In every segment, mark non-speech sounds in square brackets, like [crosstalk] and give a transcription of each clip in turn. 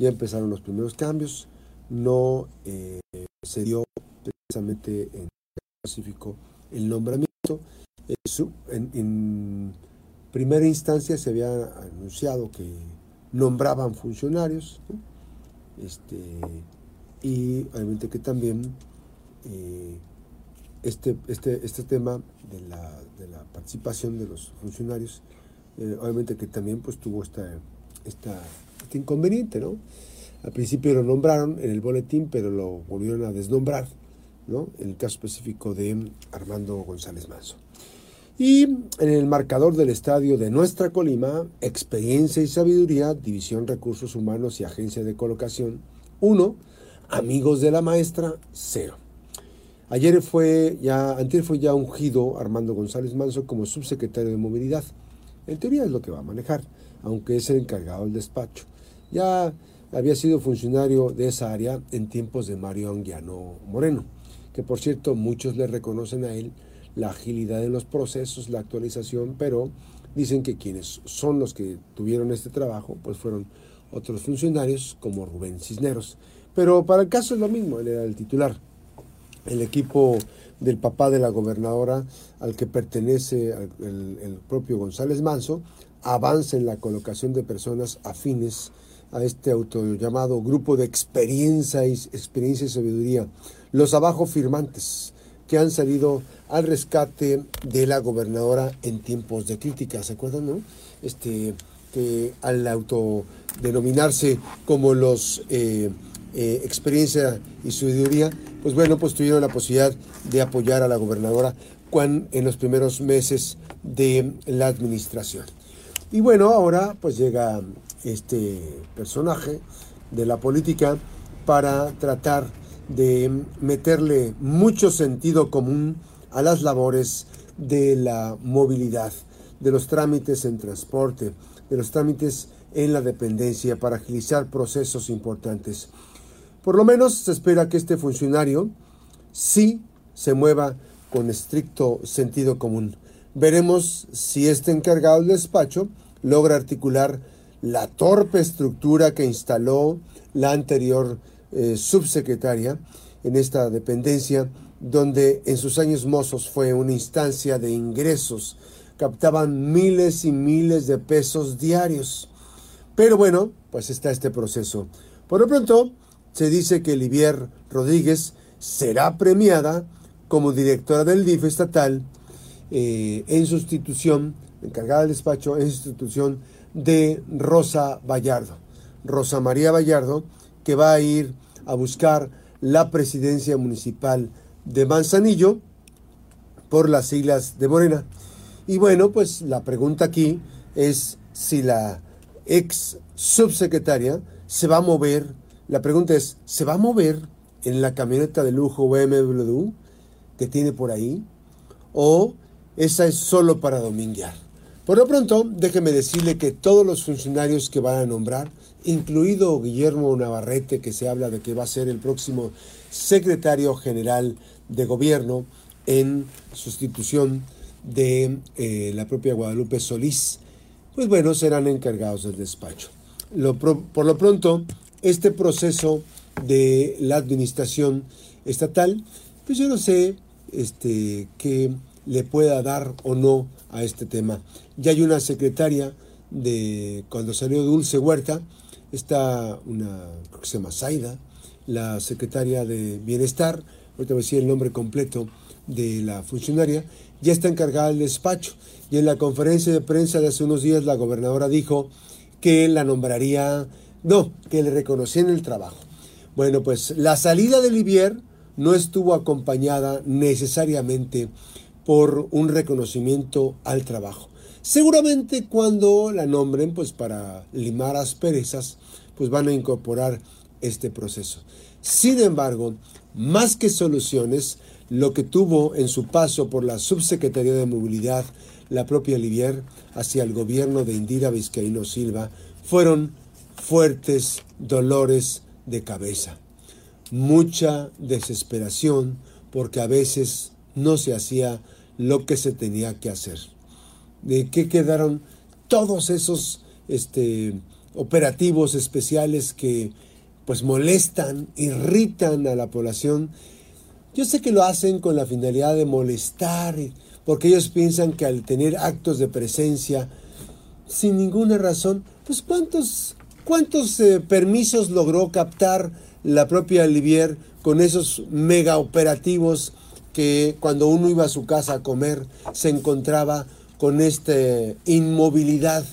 ya empezaron los primeros cambios, no eh, se dio precisamente en el Pacífico el nombramiento. En, primera instancia se había anunciado que nombraban funcionarios, este, y obviamente que también eh, este, este, este tema de la, de la, participación de los funcionarios, eh, obviamente que también pues tuvo esta, esta, este inconveniente, ¿no? Al principio lo nombraron en el boletín, pero lo volvieron a desnombrar, ¿no? En el caso específico de Armando González Manso. Y en el marcador del estadio de nuestra Colima, experiencia y sabiduría, división recursos humanos y agencia de colocación, 1, amigos de la maestra, 0. Ayer fue ya, fue ya ungido Armando González Manso como subsecretario de movilidad. En teoría es lo que va a manejar, aunque es el encargado del despacho. Ya había sido funcionario de esa área en tiempos de Mario Anguiano Moreno, que por cierto muchos le reconocen a él la agilidad en los procesos, la actualización, pero dicen que quienes son los que tuvieron este trabajo, pues fueron otros funcionarios como Rubén Cisneros. Pero para el caso es lo mismo, él era el titular el equipo del papá de la gobernadora al que pertenece el, propio González Manso, avanza en la colocación de personas afines a este auto llamado grupo de experiencia y, experiencia y sabiduría, los abajo firmantes, que han salido al rescate de la gobernadora en tiempos de crítica, ¿se acuerdan, no? Este, que al autodenominarse como los eh, eh, experiencia y sabiduría, pues bueno, pues tuvieron la posibilidad de apoyar a la gobernadora en los primeros meses de la administración. Y bueno, ahora pues llega este personaje de la política para tratar de meterle mucho sentido común a las labores de la movilidad, de los trámites en transporte, de los trámites en la dependencia para agilizar procesos importantes. Por lo menos se espera que este funcionario sí se mueva con estricto sentido común. Veremos si este encargado del despacho logra articular la torpe estructura que instaló la anterior eh, subsecretaria en esta dependencia, donde en sus años mozos fue una instancia de ingresos, captaban miles y miles de pesos diarios. Pero bueno, pues está este proceso. Por lo pronto, se dice que Livier Rodríguez será premiada como directora del DIF estatal eh, en sustitución, encargada del despacho, en sustitución de Rosa Vallardo. Rosa María Vallardo, que va a ir a buscar la presidencia municipal de Manzanillo por las siglas de Morena. Y bueno, pues la pregunta aquí es si la ex subsecretaria se va a mover la pregunta es, ¿se va a mover en la camioneta de lujo BMW que tiene por ahí? ¿O esa es solo para dominguear? Por lo pronto, déjeme decirle que todos los funcionarios que van a nombrar, incluido Guillermo Navarrete, que se habla de que va a ser el próximo secretario general de gobierno en sustitución de eh, la propia Guadalupe Solís, pues bueno, serán encargados del despacho. por lo pronto, este proceso de la administración estatal, pues yo no sé este, qué le pueda dar o no a este tema. Ya hay una secretaria de cuando salió Dulce Huerta, está una, creo que se llama Zaida, la secretaria de Bienestar, ahorita voy a el nombre completo de la funcionaria, ya está encargada del despacho. Y en la conferencia de prensa de hace unos días la gobernadora dijo que la nombraría no, que le reconocían el trabajo. Bueno, pues la salida de Livier no estuvo acompañada necesariamente por un reconocimiento al trabajo. Seguramente cuando la nombren, pues para limar asperezas, pues van a incorporar este proceso. Sin embargo, más que soluciones, lo que tuvo en su paso por la Subsecretaría de Movilidad la propia Livier hacia el gobierno de Indira Vizcaíno Silva fueron fuertes dolores de cabeza, mucha desesperación porque a veces no se hacía lo que se tenía que hacer. ¿De qué quedaron todos esos este, operativos especiales que pues molestan, irritan a la población. Yo sé que lo hacen con la finalidad de molestar, porque ellos piensan que al tener actos de presencia, sin ninguna razón, pues cuántos, cuántos eh, permisos logró captar la propia Olivier con esos mega operativos que cuando uno iba a su casa a comer se encontraba con esta inmovilidad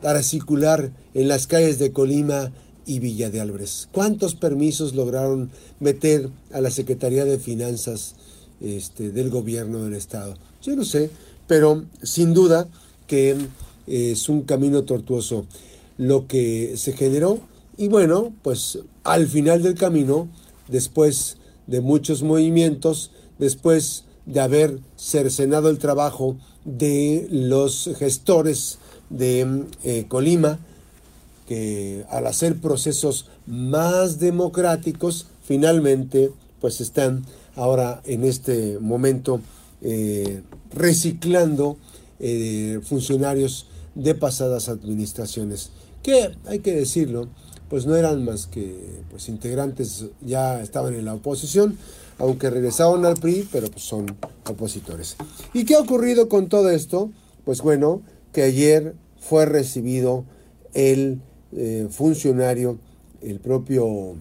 para circular en las calles de Colima y Villa de Álvarez. ¿Cuántos permisos lograron meter a la Secretaría de Finanzas este, del gobierno del Estado? Yo no sé, pero sin duda que eh, es un camino tortuoso lo que se generó. Y bueno, pues al final del camino, después de muchos movimientos, después de haber cercenado el trabajo de los gestores de eh, Colima, que al hacer procesos más democráticos, finalmente pues están ahora en este momento eh, reciclando eh, funcionarios de pasadas administraciones, que hay que decirlo, pues no eran más que pues integrantes, ya estaban en la oposición, aunque regresaron al PRI, pero pues son opositores. ¿Y qué ha ocurrido con todo esto? Pues bueno, que ayer fue recibido el eh, funcionario, el propio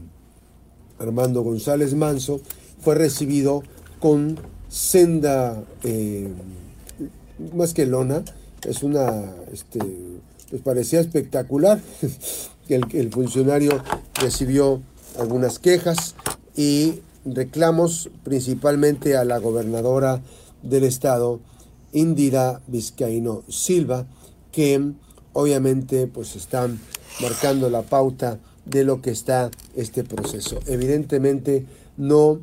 Armando González Manso, fue recibido con senda, eh, más que lona, es una, este, pues parecía espectacular. [laughs] el, el funcionario recibió algunas quejas y reclamos principalmente a la gobernadora del estado, Indira Vizcaíno Silva, que obviamente pues están marcando la pauta de lo que está este proceso. Evidentemente no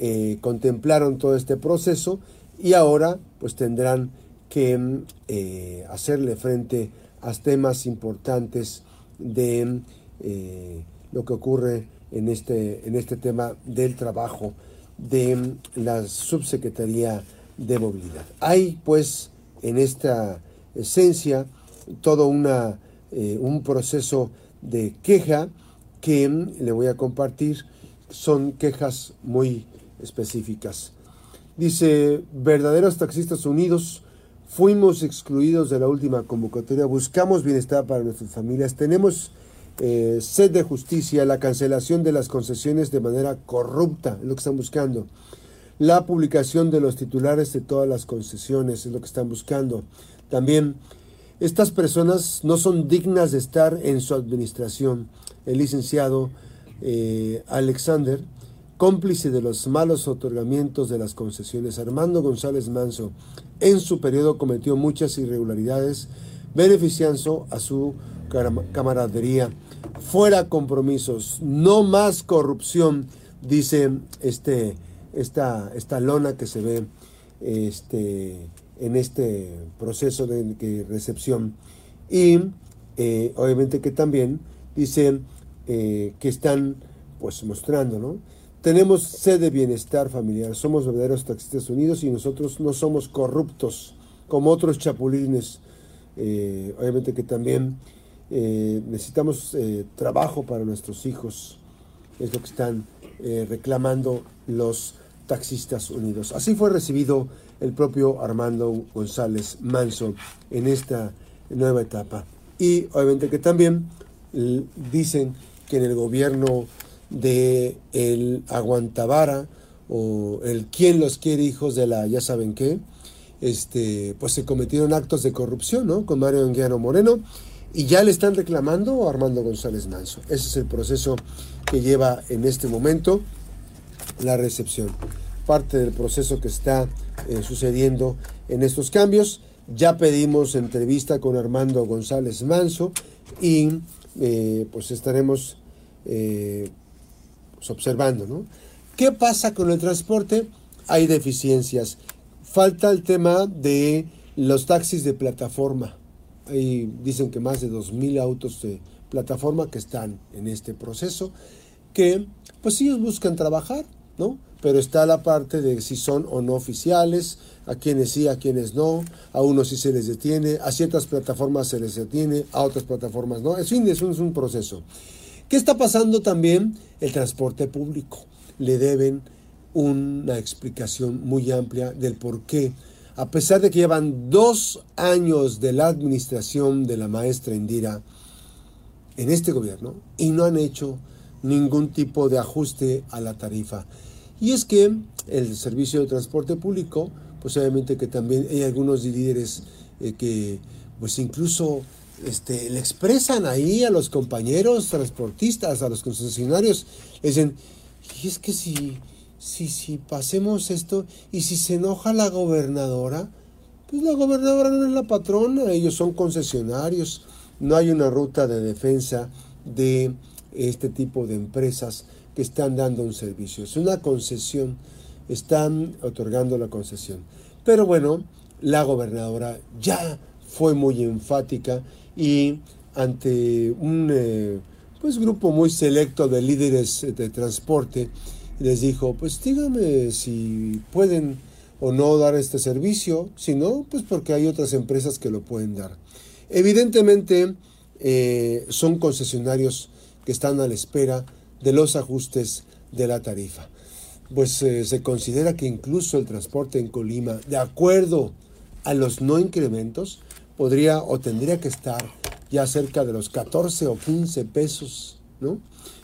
eh, contemplaron todo este proceso y ahora pues tendrán que eh, hacerle frente a temas importantes de eh, lo que ocurre en este, en este tema del trabajo de la Subsecretaría de Movilidad. Hay pues en esta esencia todo una, eh, un proceso de queja que le voy a compartir. Son quejas muy específicas. Dice, verdaderos taxistas unidos, fuimos excluidos de la última convocatoria, buscamos bienestar para nuestras familias, tenemos eh, sed de justicia, la cancelación de las concesiones de manera corrupta, es lo que están buscando. La publicación de los titulares de todas las concesiones es lo que están buscando. También estas personas no son dignas de estar en su administración. El licenciado eh, Alexander, cómplice de los malos otorgamientos de las concesiones, Armando González Manso, en su periodo cometió muchas irregularidades, beneficiando a su camaradería. Fuera compromisos, no más corrupción, dice este, esta, esta lona que se ve este, en este proceso de, recepción. Y eh, obviamente que también dice eh, que están pues mostrando, ¿no? Tenemos sed de bienestar familiar, somos verdaderos taxistas unidos y nosotros no somos corruptos como otros chapulines. Eh, obviamente que también necesitamos trabajo para nuestros hijos, es lo que están reclamando los taxistas unidos. Así fue recibido el propio Armando González Manso en esta nueva etapa. Y obviamente que también dicen que en el gobierno de el Aguantavara o el quién los quiere hijos de la ya saben qué, este, pues se cometieron actos de corrupción, ¿no? Con Mario Enguiano Moreno y ya le están reclamando a Armando González Manso. Ese es el proceso que lleva en este momento la recepción. Parte del proceso que está eh, sucediendo en estos cambios. Ya pedimos entrevista con Armando González Manso y eh, pues estaremos eh, pues, observando. ¿no? ¿Qué pasa con el transporte? Hay deficiencias. Falta el tema de los taxis de plataforma. Ahí dicen que más de 2.000 autos de plataforma que están en este proceso, que pues ellos buscan trabajar, ¿no? pero está la parte de si son o no oficiales, a quienes sí, a quienes no, a unos sí se les detiene, a ciertas plataformas se les detiene, a otras plataformas no. En fin, es un, es un proceso. ¿Qué está pasando también? El transporte público. Le deben una explicación muy amplia del por qué, a pesar de que llevan dos años de la administración de la maestra Indira en este gobierno y no han hecho ningún tipo de ajuste a la tarifa. Y es que el servicio de transporte público, pues obviamente que también hay algunos líderes eh, que pues incluso este, le expresan ahí a los compañeros transportistas, a los concesionarios, dicen, y es que si, si, si pasemos esto, y si se enoja la gobernadora, pues la gobernadora no es la patrona, ellos son concesionarios, no hay una ruta de defensa de este tipo de empresas que están dando un servicio. Es una concesión, están otorgando la concesión. Pero bueno, la gobernadora ya fue muy enfática y ante un eh, pues, grupo muy selecto de líderes de transporte, les dijo, pues díganme si pueden o no dar este servicio, si no, pues porque hay otras empresas que lo pueden dar. Evidentemente eh, son concesionarios que están a la espera de los ajustes de la tarifa. Pues eh, se considera que incluso el transporte en Colima, de acuerdo a los no incrementos, podría o tendría que estar ya cerca de los 14 o 15 pesos, ¿no?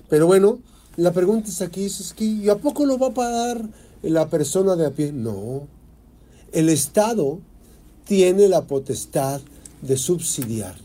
Pero bueno, la pregunta es aquí, es que ¿y a poco lo va a pagar la persona de a pie? No. El Estado tiene la potestad de subsidiar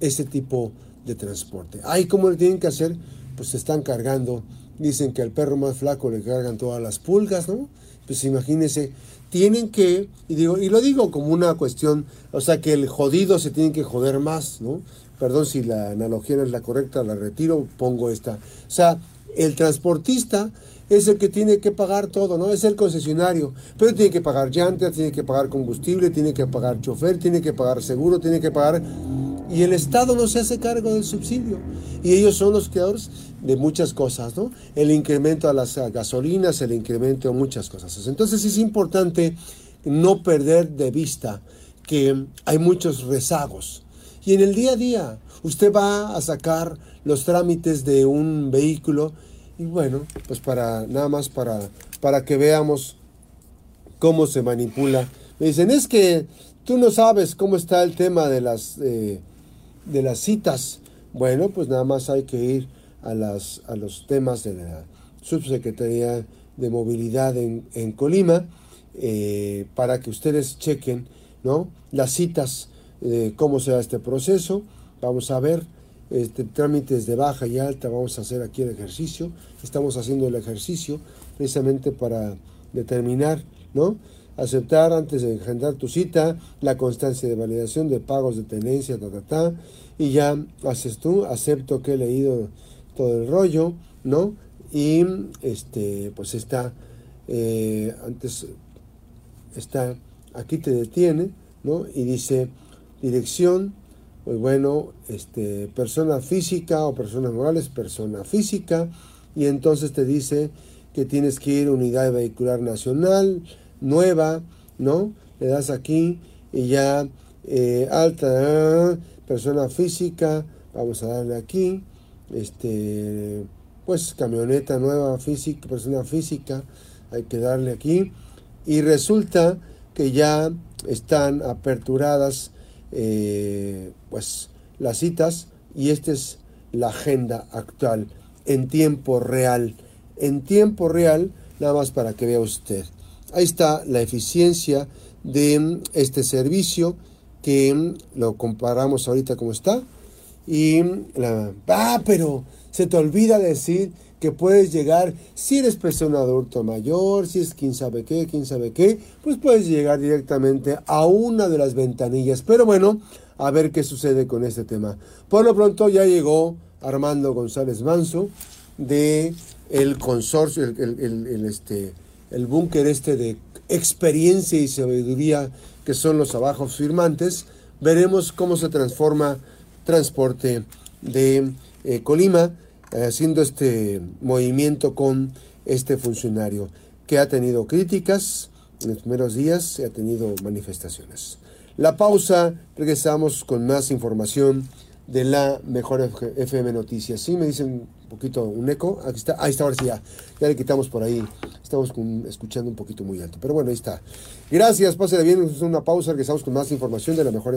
ese tipo de transporte. Ahí cómo le tienen que hacer, pues se están cargando. Dicen que al perro más flaco le cargan todas las pulgas, ¿no? Pues imagínense, tienen que, y, digo, y lo digo como una cuestión, o sea que el jodido se tiene que joder más, ¿no? Perdón si la analogía no es la correcta, la retiro, pongo esta. O sea, el transportista es el que tiene que pagar todo, ¿no? Es el concesionario, pero tiene que pagar llantas, tiene que pagar combustible, tiene que pagar chofer, tiene que pagar seguro, tiene que pagar y el Estado no se hace cargo del subsidio. Y ellos son los creadores de muchas cosas, ¿no? El incremento a las gasolinas, el incremento a muchas cosas. Entonces es importante no perder de vista que hay muchos rezagos. Y en el día a día, usted va a sacar los trámites de un vehículo y bueno, pues para nada más para, para que veamos cómo se manipula. Me dicen, es que tú no sabes cómo está el tema de las... Eh, de las citas. Bueno, pues nada más hay que ir a, las, a los temas de la Subsecretaría de Movilidad en, en Colima eh, para que ustedes chequen ¿no? las citas, de cómo será este proceso. Vamos a ver este, trámites de baja y alta, vamos a hacer aquí el ejercicio. Estamos haciendo el ejercicio precisamente para determinar, ¿no? aceptar antes de agendar tu cita, la constancia de validación de pagos de tenencia, ta, ta, ta, y ya haces tú, acepto que he leído todo el rollo, ¿no? Y este, pues está, eh, antes está, aquí te detiene, ¿no? Y dice, dirección, pues bueno, este, persona física o personas morales, persona física, y entonces te dice que tienes que ir a unidad vehicular nacional, nueva, ¿no? Le das aquí y ya eh, alta, persona física, vamos a darle aquí, este, pues camioneta nueva, física, persona física, hay que darle aquí. Y resulta que ya están aperturadas eh, pues las citas y esta es la agenda actual en tiempo real. En tiempo real, nada más para que vea usted. Ahí está la eficiencia de este servicio que lo comparamos ahorita como está. Y la, ah, pero se te olvida decir que puedes llegar, si eres persona adulto mayor, si es quién sabe qué, quién sabe qué, pues puedes llegar directamente a una de las ventanillas. Pero bueno, a ver qué sucede con este tema. Por lo pronto ya llegó Armando González Manso de el consorcio, el este, el búnker este de experiencia y sabiduría que son los abajos firmantes, veremos cómo se transforma transporte de eh, Colima, eh, haciendo este movimiento con este funcionario. que ha tenido críticas en los primeros días, ha tenido manifestaciones. La pausa, regresamos con más información de la mejor FM Noticias. Sí, me dicen un poquito un eco. Aquí está. Ahí está, ahora sí ya. Ya le quitamos por ahí. Estamos escuchando un poquito muy alto. Pero bueno, ahí está. Gracias, pásale bien. Una pausa. Regresamos con más información de la mejor